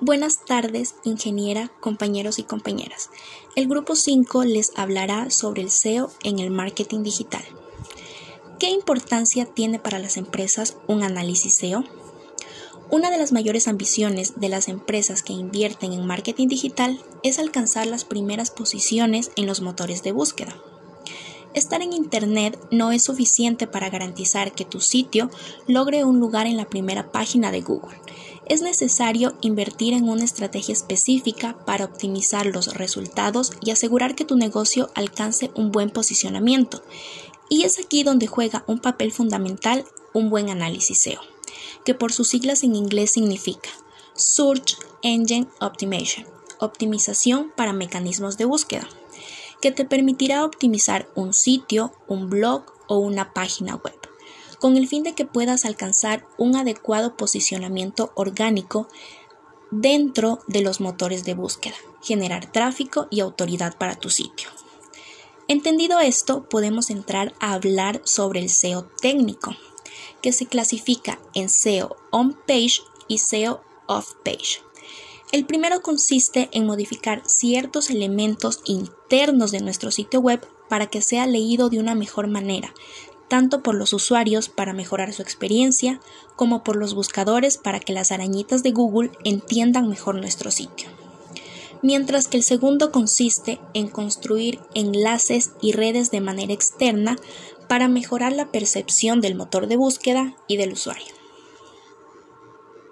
Buenas tardes, ingeniera, compañeros y compañeras. El grupo 5 les hablará sobre el SEO en el marketing digital. ¿Qué importancia tiene para las empresas un análisis SEO? Una de las mayores ambiciones de las empresas que invierten en marketing digital es alcanzar las primeras posiciones en los motores de búsqueda. Estar en Internet no es suficiente para garantizar que tu sitio logre un lugar en la primera página de Google. Es necesario invertir en una estrategia específica para optimizar los resultados y asegurar que tu negocio alcance un buen posicionamiento. Y es aquí donde juega un papel fundamental un buen análisis SEO, que por sus siglas en inglés significa Search Engine Optimization, optimización para mecanismos de búsqueda que te permitirá optimizar un sitio, un blog o una página web, con el fin de que puedas alcanzar un adecuado posicionamiento orgánico dentro de los motores de búsqueda, generar tráfico y autoridad para tu sitio. Entendido esto, podemos entrar a hablar sobre el SEO técnico, que se clasifica en SEO on-page y SEO off-page. El primero consiste en modificar ciertos elementos internos de nuestro sitio web para que sea leído de una mejor manera, tanto por los usuarios para mejorar su experiencia, como por los buscadores para que las arañitas de Google entiendan mejor nuestro sitio. Mientras que el segundo consiste en construir enlaces y redes de manera externa para mejorar la percepción del motor de búsqueda y del usuario.